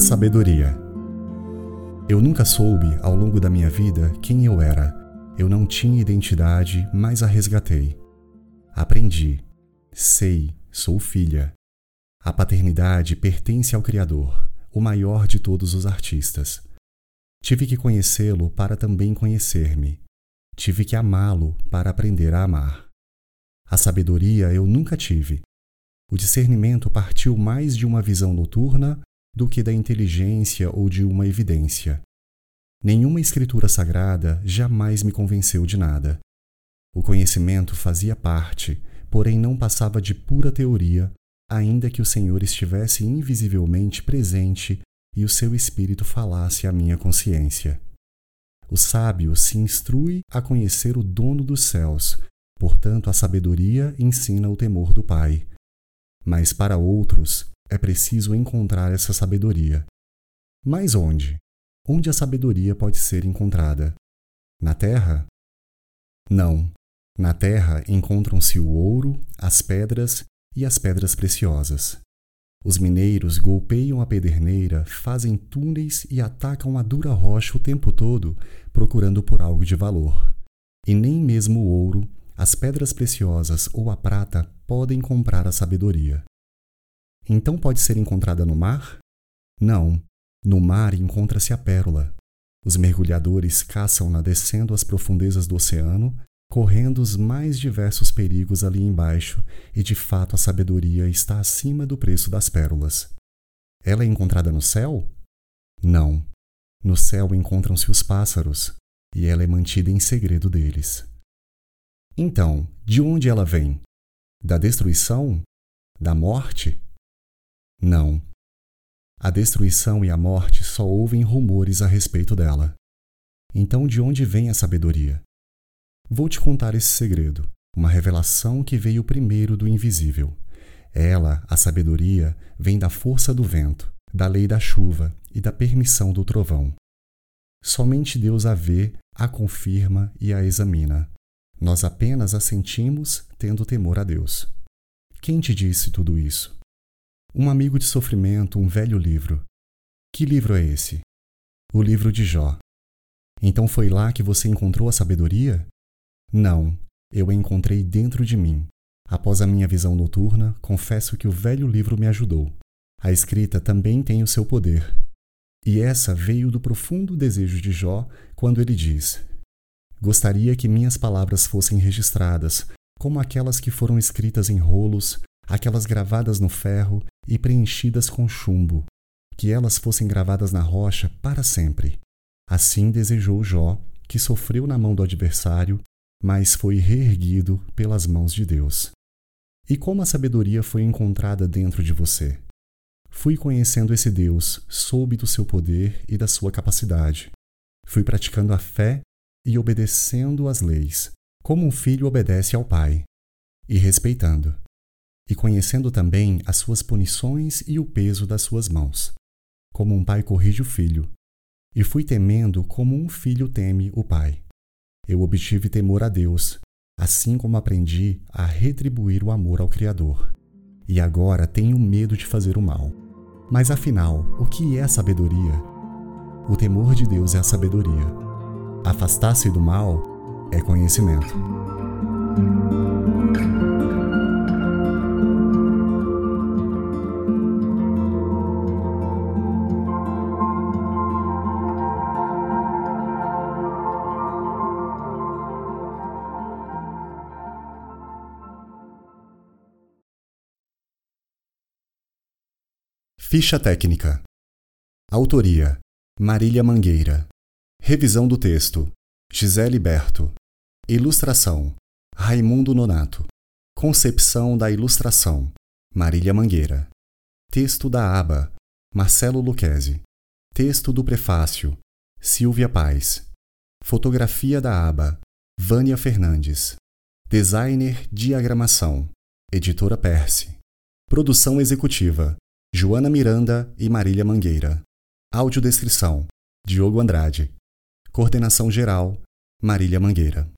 A sabedoria. Eu nunca soube, ao longo da minha vida, quem eu era. Eu não tinha identidade, mas a resgatei. Aprendi. Sei, sou filha. A paternidade pertence ao Criador, o maior de todos os artistas. Tive que conhecê-lo para também conhecer-me. Tive que amá-lo para aprender a amar. A sabedoria eu nunca tive. O discernimento partiu mais de uma visão noturna do que da inteligência ou de uma evidência. Nenhuma escritura sagrada jamais me convenceu de nada. O conhecimento fazia parte, porém não passava de pura teoria, ainda que o Senhor estivesse invisivelmente presente e o seu espírito falasse à minha consciência. O sábio se instrui a conhecer o dono dos céus, portanto, a sabedoria ensina o temor do Pai. Mas para outros, é preciso encontrar essa sabedoria. Mas onde? Onde a sabedoria pode ser encontrada? Na terra? Não. Na terra encontram-se o ouro, as pedras e as pedras preciosas. Os mineiros golpeiam a pederneira, fazem túneis e atacam a dura rocha o tempo todo, procurando por algo de valor. E nem mesmo o ouro, as pedras preciosas ou a prata podem comprar a sabedoria. Então pode ser encontrada no mar? Não. No mar encontra-se a pérola. Os mergulhadores caçam-na descendo às profundezas do oceano, correndo os mais diversos perigos ali embaixo, e de fato a sabedoria está acima do preço das pérolas. Ela é encontrada no céu? Não. No céu encontram-se os pássaros, e ela é mantida em segredo deles. Então, de onde ela vem? Da destruição? Da morte? Não. A destruição e a morte só ouvem rumores a respeito dela. Então, de onde vem a sabedoria? Vou te contar esse segredo, uma revelação que veio primeiro do invisível. Ela, a sabedoria, vem da força do vento, da lei da chuva e da permissão do trovão. Somente Deus a vê, a confirma e a examina. Nós apenas a sentimos tendo temor a Deus. Quem te disse tudo isso? Um amigo de sofrimento, um velho livro. Que livro é esse? O livro de Jó. Então foi lá que você encontrou a sabedoria? Não, eu a encontrei dentro de mim. Após a minha visão noturna, confesso que o velho livro me ajudou. A escrita também tem o seu poder. E essa veio do profundo desejo de Jó quando ele diz: Gostaria que minhas palavras fossem registradas, como aquelas que foram escritas em rolos, aquelas gravadas no ferro e preenchidas com chumbo, que elas fossem gravadas na rocha para sempre. Assim desejou Jó, que sofreu na mão do adversário, mas foi reerguido pelas mãos de Deus. E como a sabedoria foi encontrada dentro de você? Fui conhecendo esse Deus, soube do seu poder e da sua capacidade. Fui praticando a fé e obedecendo às leis, como um filho obedece ao pai, e respeitando e conhecendo também as suas punições e o peso das suas mãos, como um pai corrige o filho, e fui temendo como um filho teme o pai. Eu obtive temor a Deus, assim como aprendi a retribuir o amor ao Criador. E agora tenho medo de fazer o mal. Mas afinal, o que é sabedoria? O temor de Deus é a sabedoria. Afastar-se do mal é conhecimento. Ficha técnica. Autoria: Marília Mangueira. Revisão do texto: Gisele Berto. Ilustração: Raimundo Nonato. Concepção da ilustração: Marília Mangueira. Texto da aba: Marcelo Luquezzi. Texto do prefácio: Silvia Paz. Fotografia da aba: Vânia Fernandes. Designer Diagramação: Editora Perse. Produção executiva: Joana Miranda e Marília Mangueira. Audiodescrição: Diogo Andrade. Coordenação geral: Marília Mangueira.